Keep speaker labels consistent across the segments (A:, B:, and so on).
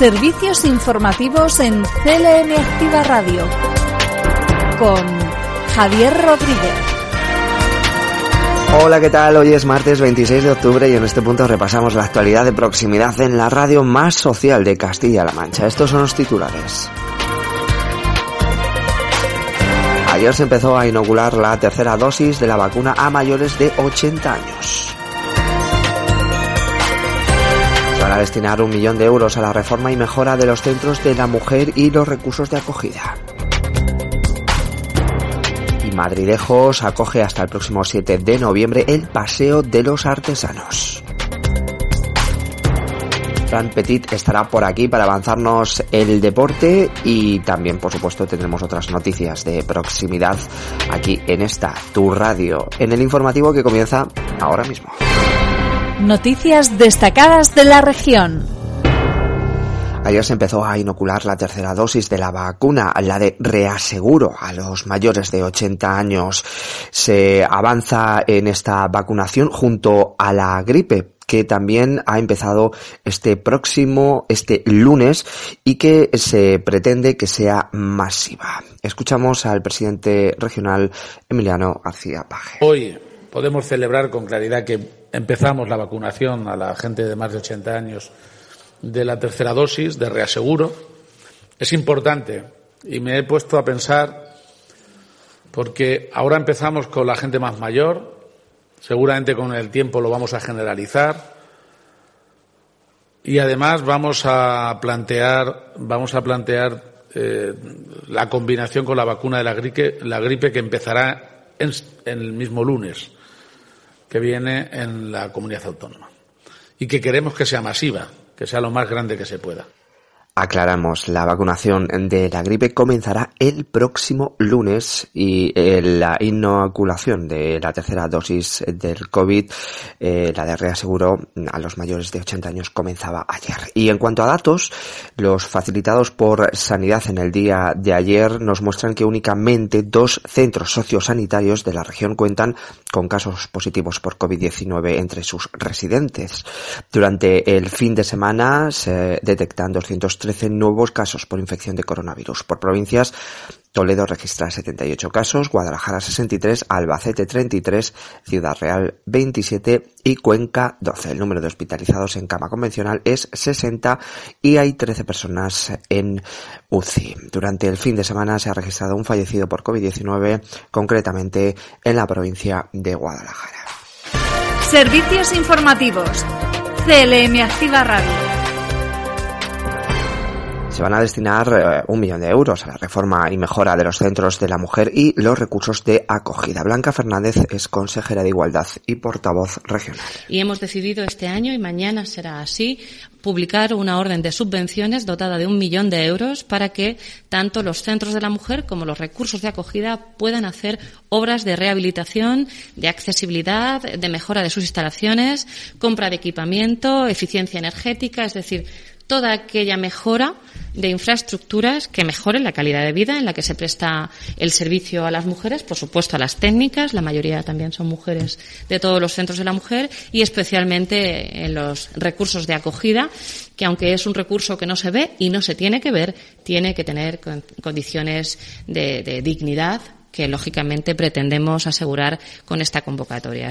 A: Servicios informativos en CLM Activa Radio con Javier Rodríguez.
B: Hola, ¿qué tal? Hoy es martes 26 de octubre y en este punto repasamos la actualidad de proximidad en la radio más social de Castilla-La Mancha. Estos son los titulares. Ayer se empezó a inocular la tercera dosis de la vacuna a mayores de 80 años. Se van a destinar un millón de euros a la reforma y mejora de los centros de la mujer y los recursos de acogida. Y Madridejos acoge hasta el próximo 7 de noviembre el Paseo de los Artesanos. Fran Petit estará por aquí para avanzarnos el deporte y también, por supuesto, tendremos otras noticias de proximidad aquí en esta, tu radio, en el informativo que comienza ahora mismo.
A: Noticias destacadas de la región.
B: Ayer se empezó a inocular la tercera dosis de la vacuna, la de reaseguro a los mayores de 80 años. Se avanza en esta vacunación junto a la gripe que también ha empezado este próximo, este lunes y que se pretende que sea masiva. Escuchamos al presidente regional Emiliano García Paje.
C: Hoy podemos celebrar con claridad que empezamos la vacunación a la gente de más de 80 años de la tercera dosis de reaseguro. Es importante y me he puesto a pensar porque ahora empezamos con la gente más mayor, Seguramente con el tiempo lo vamos a generalizar y además vamos a plantear, vamos a plantear eh, la combinación con la vacuna de la gripe, que empezará el mismo lunes que viene en la comunidad autónoma y que queremos que sea masiva, que sea lo más grande que se pueda.
B: Aclaramos, la vacunación de la gripe comenzará el próximo lunes y eh, la inoculación de la tercera dosis del COVID, eh, la de reaseguro a los mayores de 80 años comenzaba ayer. Y en cuanto a datos, los facilitados por Sanidad en el día de ayer nos muestran que únicamente dos centros sociosanitarios de la región cuentan con casos positivos por COVID-19 entre sus residentes. Durante el fin de semana se detectan 200 13 nuevos casos por infección de coronavirus. Por provincias, Toledo registra 78 casos, Guadalajara 63, Albacete 33, Ciudad Real 27 y Cuenca 12. El número de hospitalizados en cama convencional es 60 y hay 13 personas en UCI. Durante el fin de semana se ha registrado un fallecido por COVID-19, concretamente en la provincia de Guadalajara.
A: Servicios informativos. CLM Activa Radio
B: se van a destinar eh, un millón de euros a la reforma y mejora de los centros de la mujer y los recursos de acogida. Blanca Fernández es consejera de Igualdad y portavoz regional.
D: Y hemos decidido este año, y mañana será así, publicar una orden de subvenciones dotada de un millón de euros para que tanto los centros de la mujer como los recursos de acogida puedan hacer obras de rehabilitación, de accesibilidad, de mejora de sus instalaciones, compra de equipamiento, eficiencia energética, es decir, toda aquella mejora de infraestructuras que mejoren la calidad de vida en la que se presta el servicio a las mujeres, por supuesto a las técnicas, la mayoría también son mujeres de todos los centros de la mujer y especialmente en los recursos de acogida, que aunque es un recurso que no se ve y no se tiene que ver, tiene que tener condiciones de, de dignidad que lógicamente pretendemos asegurar con esta convocatoria.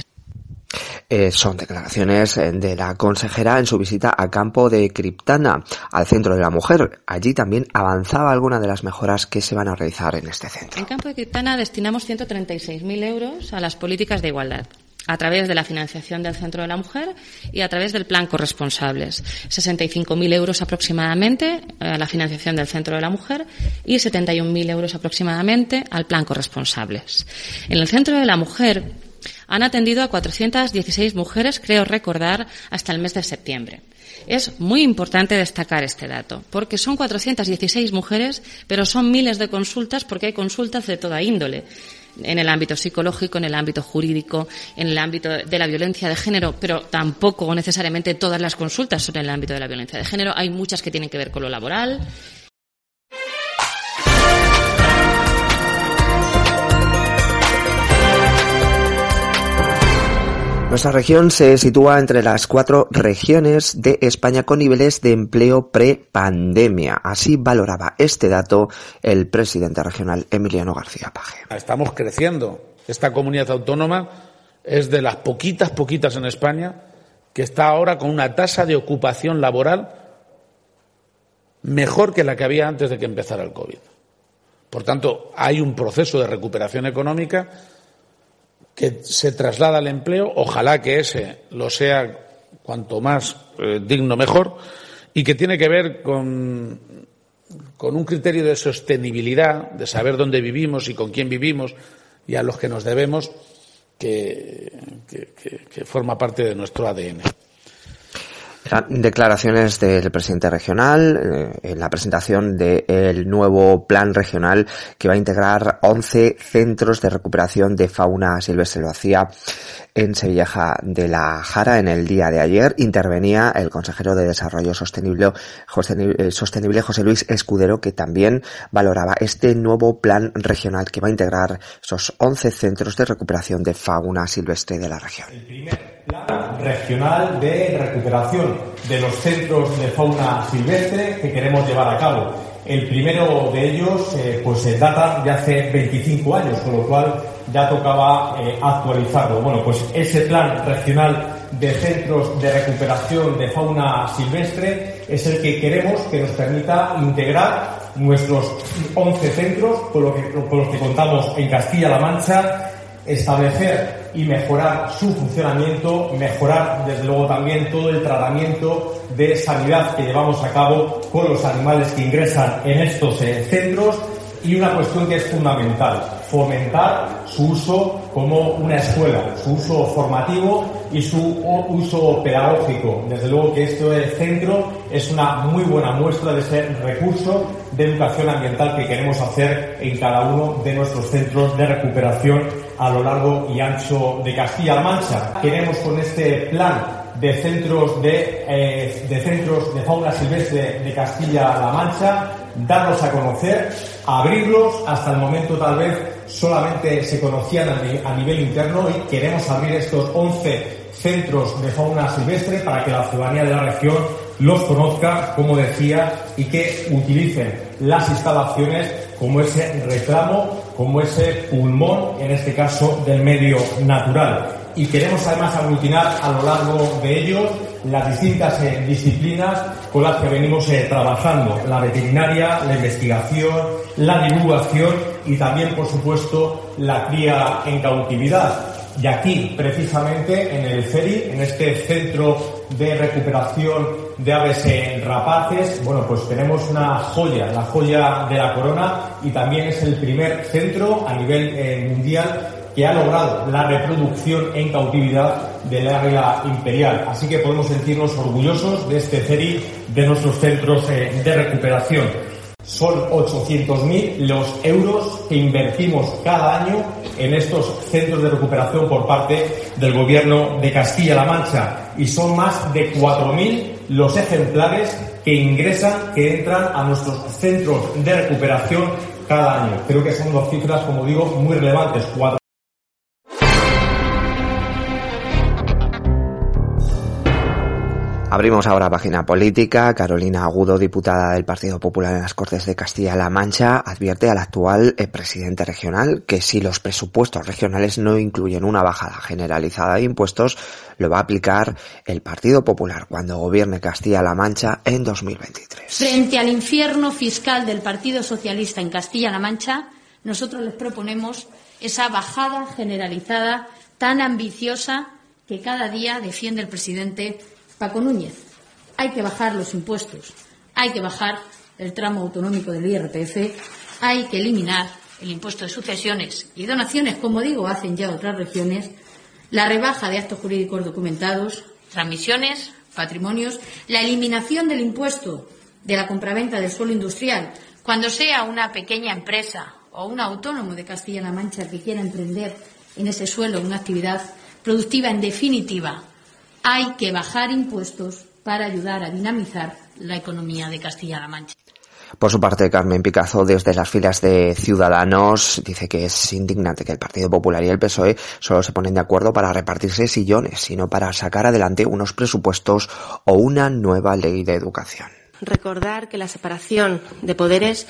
B: Eh, son declaraciones eh, de la consejera en su visita a campo de Criptana, al centro de la mujer. Allí también avanzaba alguna de las mejoras que se van a realizar en este centro.
D: En campo de Criptana destinamos 136.000 euros a las políticas de igualdad a través de la financiación del Centro de la Mujer y a través del Plan Corresponsables. 65.000 euros aproximadamente a la financiación del Centro de la Mujer y 71.000 euros aproximadamente al Plan Corresponsables. En el Centro de la Mujer han atendido a 416 mujeres, creo recordar, hasta el mes de septiembre. Es muy importante destacar este dato, porque son 416 mujeres, pero son miles de consultas porque hay consultas de toda índole en el ámbito psicológico, en el ámbito jurídico, en el ámbito de la violencia de género, pero tampoco necesariamente todas las consultas son en el ámbito de la violencia de género. Hay muchas que tienen que ver con lo laboral,
B: Nuestra región se sitúa entre las cuatro regiones de España con niveles de empleo pre-pandemia. Así valoraba este dato el presidente regional Emiliano García Paje.
C: Estamos creciendo. Esta comunidad autónoma es de las poquitas, poquitas en España que está ahora con una tasa de ocupación laboral mejor que la que había antes de que empezara el COVID. Por tanto, hay un proceso de recuperación económica que se traslada al empleo, ojalá que ese lo sea cuanto más eh, digno mejor, y que tiene que ver con, con un criterio de sostenibilidad, de saber dónde vivimos y con quién vivimos y a los que nos debemos, que, que forma parte de nuestro ADN.
B: Declaraciones del presidente regional eh, en la presentación del nuevo plan regional que va a integrar 11 centros de recuperación de fauna silvestre. Lo hacía en Sevilla de la Jara en el día de ayer. Intervenía el consejero de Desarrollo Sostenible, eh, Sostenible José Luis Escudero que también valoraba este nuevo plan regional que va a integrar esos 11 centros de recuperación de fauna silvestre de la región
E: plan regional de recuperación de los centros de fauna silvestre que queremos llevar a cabo. El primero de ellos eh, pues eh, data de hace 25 años, con lo cual ya tocaba eh, actualizarlo. Bueno, pues ese plan regional de centros de recuperación de fauna silvestre es el que queremos que nos permita integrar nuestros 11 centros con, los que contamos en Castilla-La Mancha, establecer y mejorar su funcionamiento, mejorar desde luego también todo el tratamiento de sanidad que llevamos a cabo con los animales que ingresan en estos eh, centros y una cuestión que es fundamental, fomentar su uso como una escuela, su uso formativo y su uso pedagógico. Desde luego que este centro es una muy buena muestra de ese recurso de educación ambiental que queremos hacer en cada uno de nuestros centros de recuperación a lo largo y ancho de Castilla-La Mancha. Queremos con este plan de centros de, eh, de centros de fauna silvestre de Castilla-La Mancha, darlos a conocer, abrirlos, hasta el momento tal vez solamente se conocían a, nivel interno y queremos abrir estos 11 centros de fauna silvestre para que la ciudadanía de la región los conozca, como decía, y que utilicen las instalaciones como ese reclamo, como ese pulmón, en este caso, del medio natural. Y queremos además aglutinar a lo largo de ellos las distintas eh, disciplinas con las que venimos eh, trabajando, la veterinaria, la investigación, la divulgación y también, por supuesto, la cría en cautividad. Y aquí, precisamente, en el CERI, en este centro de recuperación de aves rapaces, bueno, pues tenemos una joya, la joya de la corona, y también es el primer centro a nivel eh, mundial que ha logrado la reproducción en cautividad del área imperial. Así que podemos sentirnos orgullosos de este CERI, de nuestros centros eh, de recuperación. Son 800.000 los euros que invertimos cada año en estos centros de recuperación por parte del Gobierno de Castilla-La Mancha y son más de 4.000 los ejemplares que ingresan, que entran a nuestros centros de recuperación cada año. Creo que son dos cifras, como digo, muy relevantes.
B: Abrimos ahora página política. Carolina Agudo, diputada del Partido Popular en las Cortes de Castilla-La Mancha, advierte al actual eh, presidente regional que si los presupuestos regionales no incluyen una bajada generalizada de impuestos, lo va a aplicar el Partido Popular cuando gobierne Castilla-La Mancha en 2023.
F: Frente al infierno fiscal del Partido Socialista en Castilla-La Mancha, nosotros les proponemos esa bajada generalizada tan ambiciosa que cada día defiende el presidente Paco Núñez, hay que bajar los impuestos, hay que bajar el tramo autonómico del IRPF, hay que eliminar el impuesto de sucesiones y donaciones, como digo, hacen ya otras regiones, la rebaja de actos jurídicos documentados, transmisiones, patrimonios, la eliminación del impuesto de la compraventa del suelo industrial, cuando sea una pequeña empresa o un autónomo de Castilla-La Mancha que quiera emprender en ese suelo una actividad productiva, en definitiva, hay que bajar impuestos para ayudar a dinamizar la economía de Castilla-La Mancha.
B: Por su parte, Carmen Picazo, desde las filas de Ciudadanos, dice que es indignante que el Partido Popular y el PSOE solo se ponen de acuerdo para repartirse sillones, sino para sacar adelante unos presupuestos o una nueva ley de educación.
G: Recordar que la separación de poderes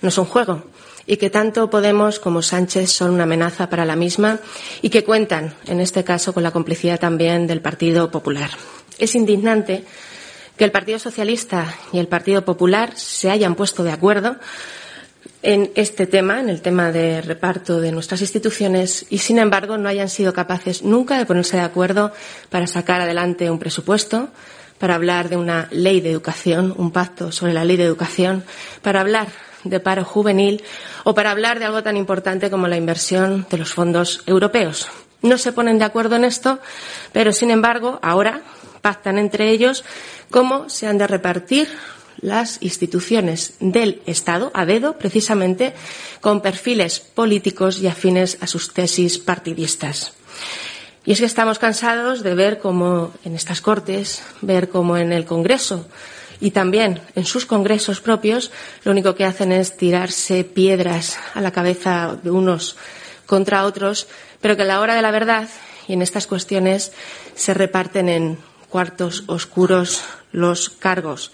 G: no es un juego y que tanto Podemos como Sánchez son una amenaza para la misma y que cuentan, en este caso, con la complicidad también del Partido Popular. Es indignante que el Partido Socialista y el Partido Popular se hayan puesto de acuerdo en este tema, en el tema de reparto de nuestras instituciones, y sin embargo no hayan sido capaces nunca de ponerse de acuerdo para sacar adelante un presupuesto, para hablar de una ley de educación, un pacto sobre la ley de educación, para hablar de paro juvenil o para hablar de algo tan importante como la inversión de los fondos europeos. No se ponen de acuerdo en esto, pero sin embargo ahora pactan entre ellos cómo se han de repartir las instituciones del Estado a dedo, precisamente con perfiles políticos y afines a sus tesis partidistas. Y es que estamos cansados de ver cómo en estas Cortes, ver cómo en el Congreso y también en sus congresos propios lo único que hacen es tirarse piedras a la cabeza de unos contra otros, pero que a la hora de la verdad y en estas cuestiones se reparten en cuartos oscuros los cargos.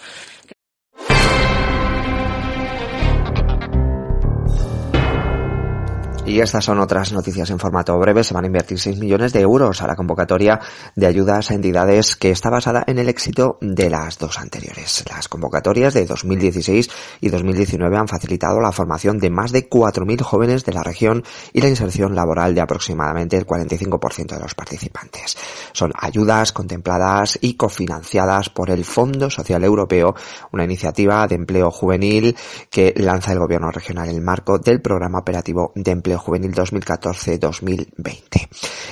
B: Y estas son otras noticias en formato breve. Se van a invertir 6 millones de euros a la convocatoria de ayudas a entidades que está basada en el éxito de las dos anteriores. Las convocatorias de 2016 y 2019 han facilitado la formación de más de 4.000 jóvenes de la región y la inserción laboral de aproximadamente el 45% de los participantes. Son ayudas contempladas y cofinanciadas por el Fondo Social Europeo, una iniciativa de empleo juvenil que lanza el gobierno regional en el marco del programa operativo de empleo Juvenil 2014-2020.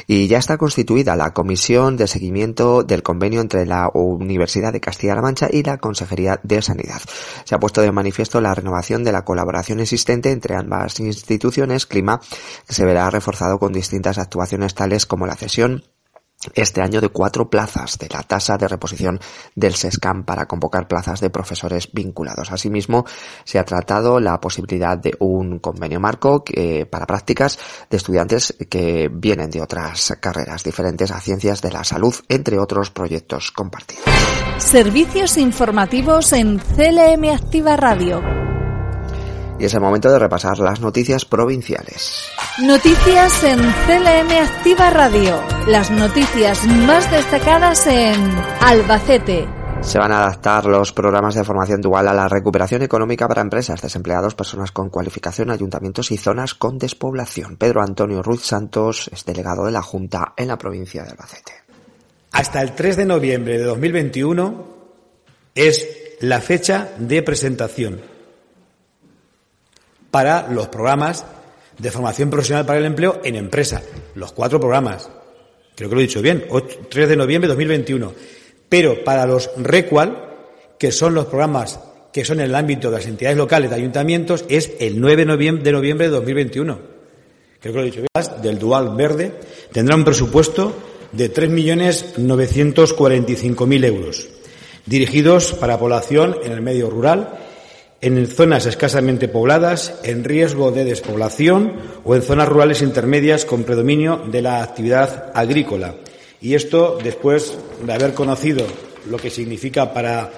B: Y ya está constituida la Comisión de Seguimiento del Convenio entre la Universidad de Castilla-La Mancha y la Consejería de Sanidad. Se ha puesto de manifiesto la renovación de la colaboración existente entre ambas instituciones, clima que se verá reforzado con distintas actuaciones tales como la cesión este año de cuatro plazas de la tasa de reposición del SESCAM para convocar plazas de profesores vinculados. Asimismo, se ha tratado la posibilidad de un convenio marco para prácticas de estudiantes que vienen de otras carreras diferentes a ciencias de la salud, entre otros proyectos compartidos.
A: Servicios informativos en CLM Activa Radio.
B: Y es el momento de repasar las noticias provinciales.
A: Noticias en CLM Activa Radio. Las noticias más destacadas en Albacete.
B: Se van a adaptar los programas de formación dual a la recuperación económica para empresas, desempleados, personas con cualificación, ayuntamientos y zonas con despoblación. Pedro Antonio Ruiz Santos es delegado de la Junta en la provincia de Albacete.
H: Hasta el 3 de noviembre de 2021 es la fecha de presentación para los programas de formación profesional para el empleo en empresa. Los cuatro programas. Creo que lo he dicho bien. 3 de noviembre de 2021. Pero para los RECUAL, que son los programas que son en el ámbito de las entidades locales de ayuntamientos, es el 9 de noviembre de 2021. Creo que lo he dicho bien. Del Dual Verde tendrá un presupuesto de 3.945.000 euros, dirigidos para población en el medio rural en zonas escasamente pobladas, en riesgo de despoblación o en zonas rurales intermedias con predominio de la actividad agrícola. Y esto después de haber conocido lo que significa para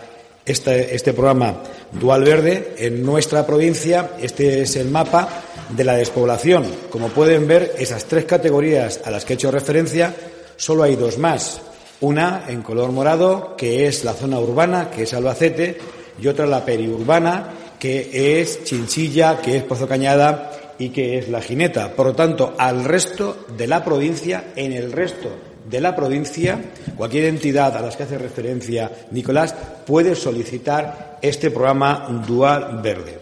H: este, este, programa Dual Verde, en nuestra provincia este es el mapa de la despoblación. Como pueden ver, esas tres categorías a las que he hecho referencia, solo hay dos más. Una en color morado, que es la zona urbana, que es Albacete, y otra la periurbana, que es Chinchilla, que es Pozo Cañada y que es La Jineta. Por lo tanto, al resto de la provincia, en el resto de la provincia, cualquier entidad a las que hace referencia Nicolás puede solicitar este programa Dual Verde.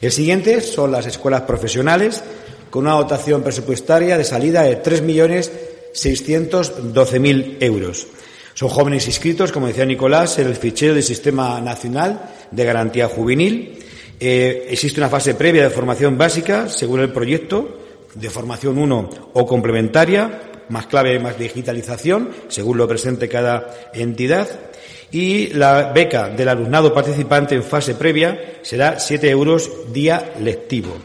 H: El siguiente son las escuelas profesionales, con una dotación presupuestaria de salida de 3.612.000 euros. Son jóvenes inscritos, como decía Nicolás, en el fichero del Sistema Nacional de Garantía Juvenil. Eh, existe una fase previa de formación básica, según el proyecto, de formación 1 o complementaria, más clave, más digitalización, según lo presente cada entidad. y la beca del alumnado participante en fase previa será 7 euros día lectivo.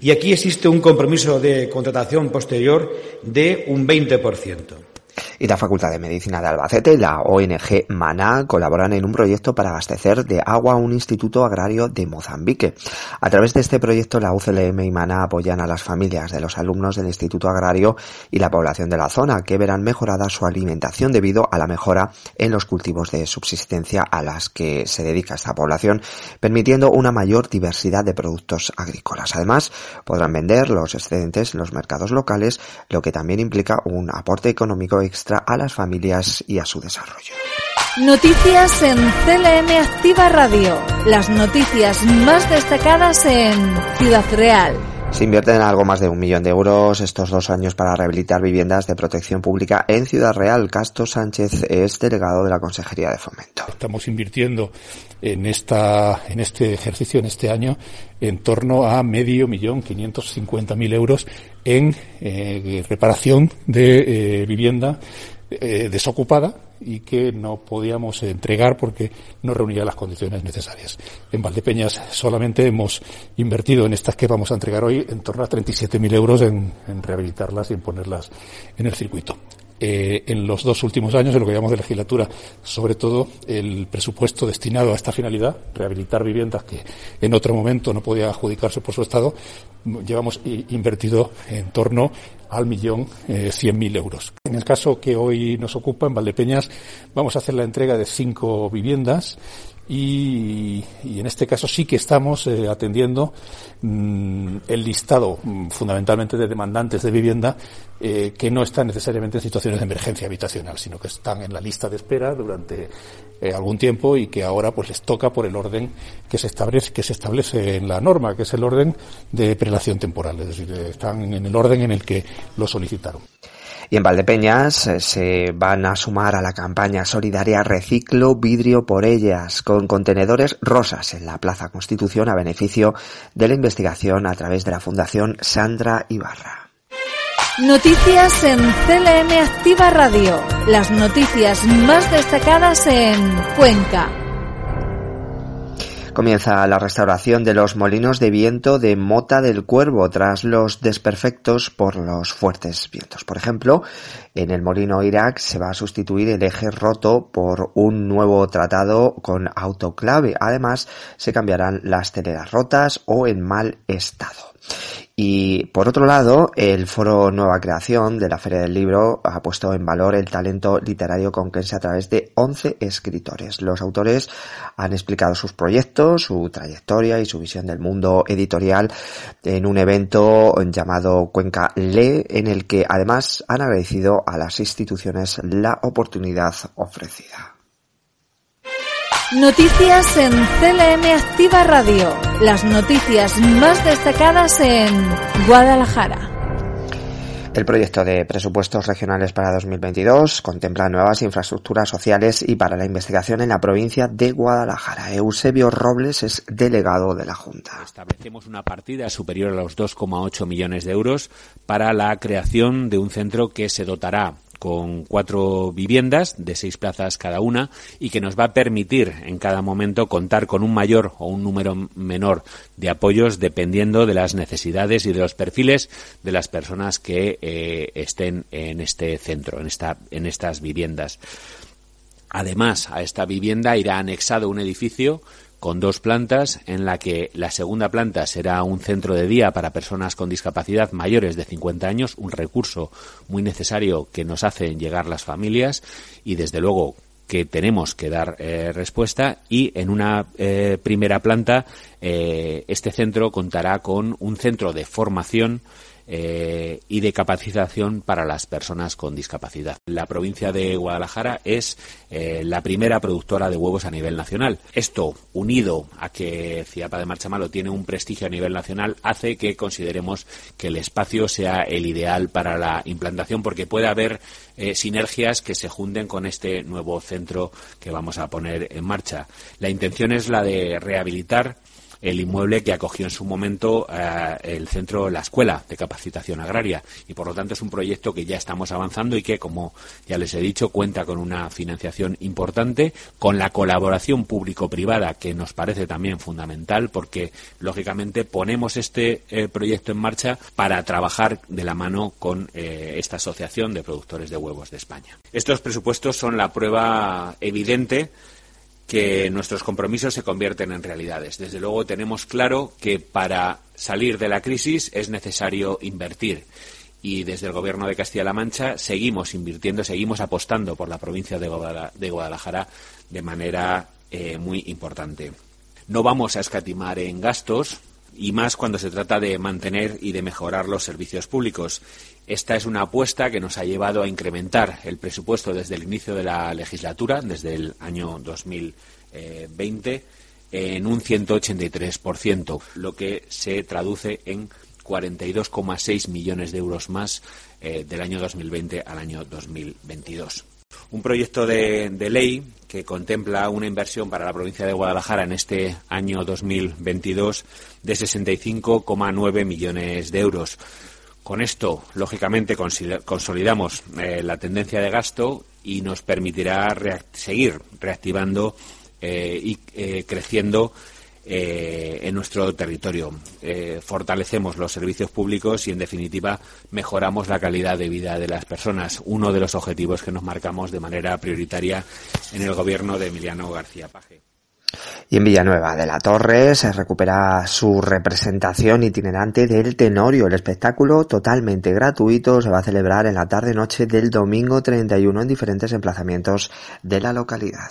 H: Y aquí existe un compromiso de contratación posterior de un 20%
B: y la Facultad de Medicina de Albacete y la ONG Maná colaboran en un proyecto para abastecer de agua un instituto agrario de Mozambique. A través de este proyecto, la UCLM y Maná apoyan a las familias de los alumnos del instituto agrario y la población de la zona, que verán mejorada su alimentación debido a la mejora en los cultivos de subsistencia a las que se dedica esta población, permitiendo una mayor diversidad de productos agrícolas. Además, podrán vender los excedentes en los mercados locales, lo que también implica un aporte económico extra a las familias y a su desarrollo.
A: Noticias en CLM Activa Radio. Las noticias más destacadas en Ciudad Real.
B: Se invierten algo más de un millón de euros estos dos años para rehabilitar viviendas de protección pública en Ciudad Real. Castro Sánchez es delegado de la Consejería de Fomento.
I: Estamos invirtiendo en esta, en este ejercicio, en este año, en torno a medio millón, quinientos cincuenta mil euros en eh, reparación de eh, vivienda eh, desocupada y que no podíamos entregar porque no reunía las condiciones necesarias. En Valdepeñas solamente hemos invertido en estas que vamos a entregar hoy en torno a 37.000 euros en, en rehabilitarlas y en ponerlas en el circuito. Eh, en los dos últimos años, en lo que llamamos de legislatura, sobre todo el presupuesto destinado a esta finalidad, rehabilitar viviendas que en otro momento no podían adjudicarse por su Estado, llevamos invertido en torno al millón eh, cien mil euros. En el caso que hoy nos ocupa, en Valdepeñas, vamos a hacer la entrega de cinco viviendas y, en este caso sí que estamos eh, atendiendo mm, el listado mm, fundamentalmente de demandantes de vivienda eh, que no están necesariamente en situaciones de emergencia habitacional, sino que están en la lista de espera durante eh, algún tiempo y que ahora pues les toca por el orden que se establece que se establece en la norma, que es el orden de prelación temporal, es decir, están en el orden en el que lo solicitaron.
B: Y en Valdepeñas eh, se van a sumar a la campaña solidaria Reciclo Vidrio por Ellas, con contenedores rosas en la Plaza Constitución a beneficio de la investigación a través de la Fundación Sandra Ibarra.
A: Noticias en CLM Activa Radio. Las noticias más destacadas en Cuenca.
B: Comienza la restauración de los molinos de viento de Mota del Cuervo tras los desperfectos por los fuertes vientos. Por ejemplo, en el molino Irak se va a sustituir el eje roto por un nuevo tratado con autoclave. Además, se cambiarán las teleras rotas o en mal estado. Y por otro lado, el Foro Nueva Creación de la Feria del Libro ha puesto en valor el talento literario conquense a través de 11 escritores. Los autores han explicado sus proyectos, su trayectoria y su visión del mundo editorial en un evento llamado Cuenca Le, en el que además han agradecido a las instituciones la oportunidad ofrecida.
A: Noticias en CLM Activa Radio. Las noticias más destacadas en Guadalajara.
B: El proyecto de presupuestos regionales para 2022 contempla nuevas infraestructuras sociales y para la investigación en la provincia de Guadalajara. Eusebio Robles es delegado de la Junta.
J: Establecemos una partida superior a los 2,8 millones de euros para la creación de un centro que se dotará con cuatro viviendas de seis plazas cada una y que nos va a permitir en cada momento contar con un mayor o un número menor de apoyos dependiendo de las necesidades y de los perfiles de las personas que eh, estén en este centro, en, esta, en estas viviendas. Además, a esta vivienda irá anexado un edificio con dos plantas, en la que la segunda planta será un centro de día para personas con discapacidad mayores de 50 años, un recurso muy necesario que nos hacen llegar las familias y desde luego que tenemos que dar eh, respuesta. Y en una eh, primera planta eh, este centro contará con un centro de formación eh, y de capacitación para las personas con discapacidad. La provincia de Guadalajara es eh, la primera productora de huevos a nivel nacional. Esto, unido a que Ciapa de Marchamalo tiene un prestigio a nivel nacional, hace que consideremos que el espacio sea el ideal para la implantación porque puede haber eh, sinergias que se junten con este nuevo centro que vamos a poner en marcha. La intención es la de rehabilitar el inmueble que acogió en su momento eh, el centro, la escuela de capacitación agraria. Y por lo tanto es un proyecto que ya estamos avanzando y que, como ya les he dicho, cuenta con una financiación importante, con la colaboración público-privada que nos parece también fundamental porque, lógicamente, ponemos este eh, proyecto en marcha para trabajar de la mano con eh, esta asociación de productores de huevos de España. Estos presupuestos son la prueba evidente que nuestros compromisos se convierten en realidades. Desde luego tenemos claro que para salir de la crisis es necesario invertir y desde el Gobierno de Castilla-La Mancha seguimos invirtiendo, seguimos apostando por la provincia de Guadalajara de manera eh, muy importante. No vamos a escatimar en gastos y más cuando se trata de mantener y de mejorar los servicios públicos. Esta es una apuesta que nos ha llevado a incrementar el presupuesto desde el inicio de la legislatura, desde el año 2020, en un 183%, lo que se traduce en 42,6 millones de euros más eh, del año 2020 al año 2022. Un proyecto de, ley que contempla una inversión para la provincia de Guadalajara en este año 2022 de 65,9 millones de euros. Con esto, lógicamente, consolidamos eh, la tendencia de gasto y nos permitirá seguir reactivando eh, y eh, creciendo en nuestro territorio. fortalecemos los servicios públicos y, en definitiva, mejoramos la calidad de vida de las personas, uno de los objetivos que nos marcamos de manera prioritaria en el gobierno de Emiliano García Paje.
B: Y en Villanueva de la Torre se recupera su representación itinerante del Tenorio. El espectáculo totalmente gratuito se va a celebrar en la tarde-noche del domingo 31 en diferentes emplazamientos de la localidad.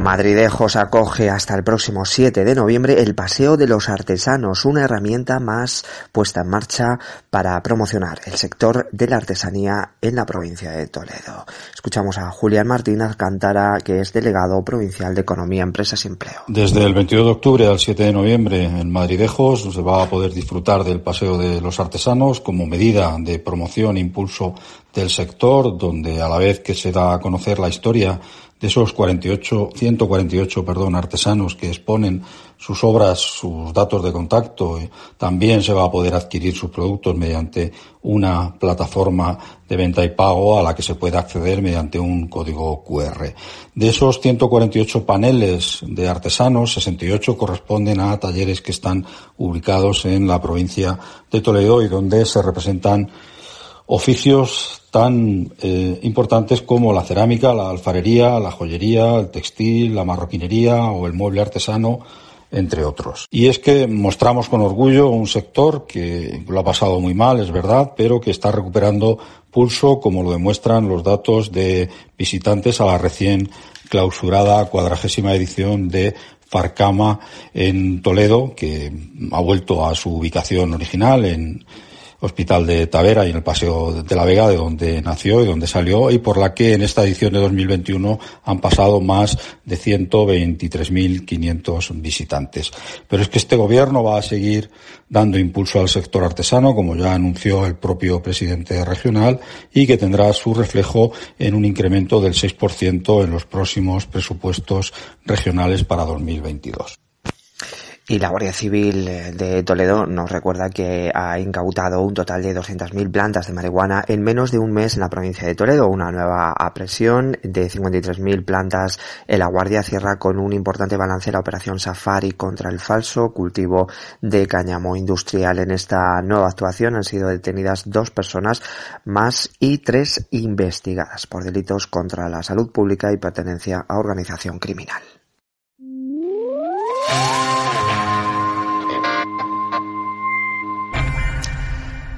B: Madridejos acoge hasta el próximo 7 de noviembre el Paseo de los Artesanos, una herramienta más puesta en marcha para promocionar el sector de la artesanía en la provincia de Toledo. Escuchamos a Julián Martínez Cantara, que es delegado provincial de Economía, Empresas y Empleo.
K: Desde el 22 de octubre al 7 de noviembre en Madridejos se va a poder disfrutar del Paseo de los Artesanos como medida de promoción e impulso del sector, donde a la vez que se da a conocer la historia esos 48, 148 perdón, artesanos que exponen sus obras, sus datos de contacto, también se va a poder adquirir sus productos mediante una plataforma de venta y pago a la que se puede acceder mediante un código QR. De esos 148 paneles de artesanos, 68 corresponden a talleres que están ubicados en la provincia de Toledo y donde se representan oficios tan eh, importantes como la cerámica, la alfarería, la joyería, el textil, la marroquinería o el mueble artesano, entre otros. Y es que mostramos con orgullo un sector que lo ha pasado muy mal, es verdad, pero que está recuperando pulso, como lo demuestran los datos de visitantes a la recién clausurada cuadragésima edición de Farcama en Toledo, que ha vuelto a su ubicación original en Hospital de Tavera y en el Paseo de la Vega, de donde nació y donde salió, y por la que en esta edición de 2021 han pasado más de 123.500 visitantes. Pero es que este gobierno va a seguir dando impulso al sector artesano, como ya anunció el propio presidente regional, y que tendrá su reflejo en un incremento del 6% en los próximos presupuestos regionales para 2022.
B: Y la Guardia Civil eh, de Toledo nos recuerda que ha incautado un total de 200.000 plantas de marihuana en menos de un mes en la provincia de Toledo. Una nueva apresión de 53.000 plantas en la Guardia cierra con un importante balance la operación Safari contra el falso cultivo de cáñamo industrial. En esta nueva actuación han sido detenidas dos personas más y tres investigadas por delitos contra la salud pública y pertenencia a organización criminal.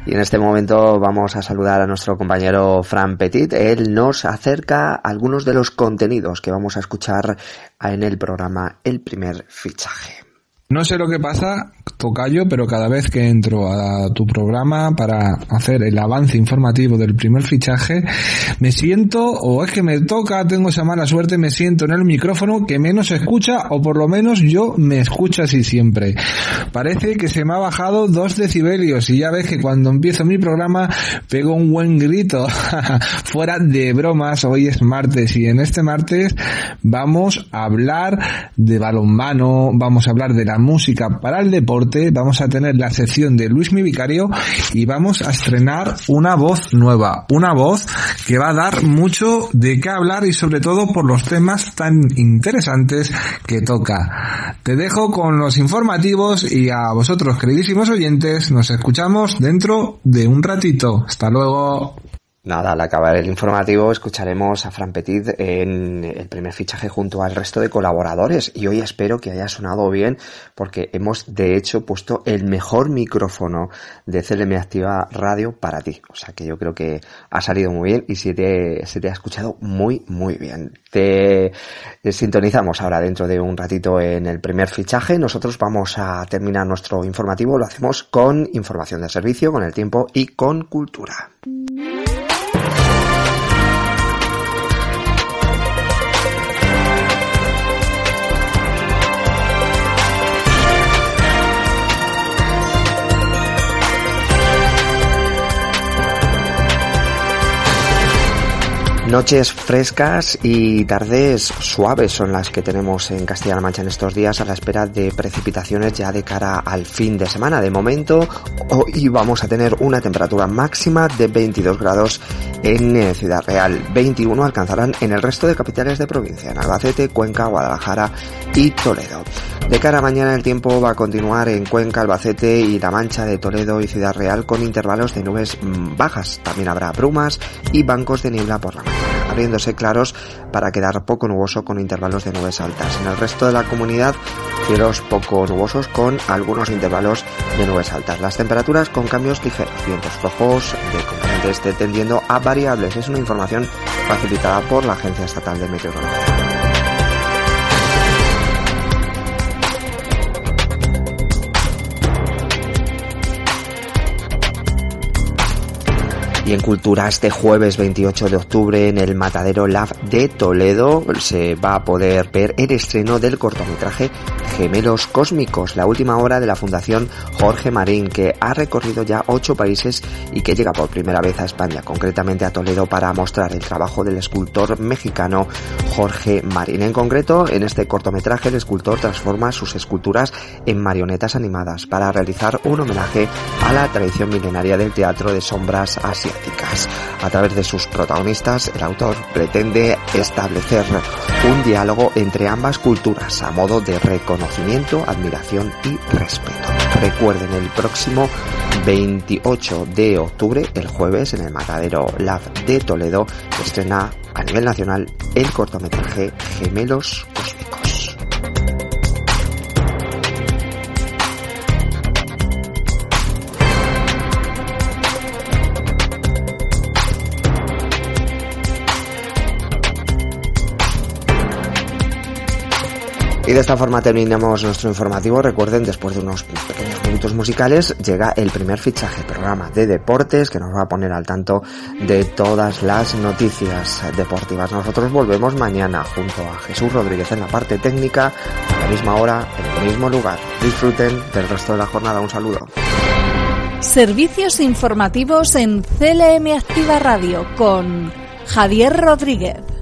B: Y en este momento vamos a saludar a nuestro compañero Fran Petit. Él nos acerca algunos de los contenidos que vamos a escuchar en el programa El primer fichaje.
L: No sé lo que pasa, Tocayo, pero cada vez que entro a tu programa para hacer el avance informativo del primer fichaje, me siento, o es que me toca, tengo esa mala suerte, me siento en el micrófono que menos escucha, o por lo menos yo me escucho así siempre. Parece que se me ha bajado dos decibelios y ya ves que cuando empiezo mi programa pego un buen grito. Fuera de bromas, hoy es martes y en este martes vamos a hablar de balonmano, vamos a hablar de la música para el deporte, vamos a tener la sección de Luis Mi Vicario y vamos a estrenar una voz nueva, una voz que va a dar mucho de qué hablar y sobre todo por los temas tan interesantes que toca. Te dejo con los informativos y a vosotros, queridísimos oyentes, nos escuchamos dentro de un ratito. Hasta luego.
B: Nada, al acabar el informativo escucharemos a Fran Petit en el primer fichaje junto al resto de colaboradores y hoy espero que haya sonado bien porque hemos de hecho puesto el mejor micrófono de CLM Activa Radio para ti. O sea que yo creo que ha salido muy bien y se te, se te ha escuchado muy muy bien. Te sintonizamos ahora dentro de un ratito en el primer fichaje. Nosotros vamos a terminar nuestro informativo, lo hacemos con información de servicio, con el tiempo y con cultura. Noches frescas y tardes suaves son las que tenemos en Castilla-La Mancha en estos días a la espera de precipitaciones ya de cara al fin de semana. De momento, hoy vamos a tener una temperatura máxima de 22 grados en eh, Ciudad Real. 21 alcanzarán en el resto de capitales de provincia, en Albacete, Cuenca, Guadalajara y Toledo. De cara a mañana el tiempo va a continuar en Cuenca, Albacete y La Mancha de Toledo y Ciudad Real con intervalos de nubes mm, bajas. También habrá brumas y bancos de niebla por la mañana abriéndose claros para quedar poco nuboso con intervalos de nubes altas. En el resto de la comunidad, cielos poco nubosos con algunos intervalos de nubes altas. Las temperaturas con cambios ligeros, vientos flojos de componente este tendiendo a variables. Es una información facilitada por la Agencia Estatal de Meteorología. Y en Cultura este jueves 28 de octubre en el Matadero Lab de Toledo se va a poder ver el estreno del cortometraje Gemelos Cósmicos, la última obra de la Fundación Jorge Marín, que ha recorrido ya ocho países y que llega por primera vez a España, concretamente a Toledo, para mostrar el trabajo del escultor mexicano Jorge Marín. En concreto, en este cortometraje el escultor transforma sus esculturas en marionetas animadas para realizar un homenaje a la tradición milenaria del teatro de sombras A través de sus protagonistas, el autor pretende establecer un diálogo entre ambas culturas a modo de reconocimiento, admiración y respeto. Recuerden, el próximo 28 de octubre, el jueves, en el Matadero Lab de Toledo, estrena a nivel nacional el cortometraje Gemelos Y de esta forma terminamos nuestro informativo. Recuerden, después de unos pequeños minutos musicales, llega el primer fichaje, programa de deportes que nos va a poner al tanto de todas las noticias deportivas. Nosotros volvemos mañana junto a Jesús Rodríguez en la parte técnica, a la misma hora, en el mismo lugar. Disfruten del resto de la jornada. Un saludo.
A: Servicios informativos en CLM Activa Radio con Javier Rodríguez.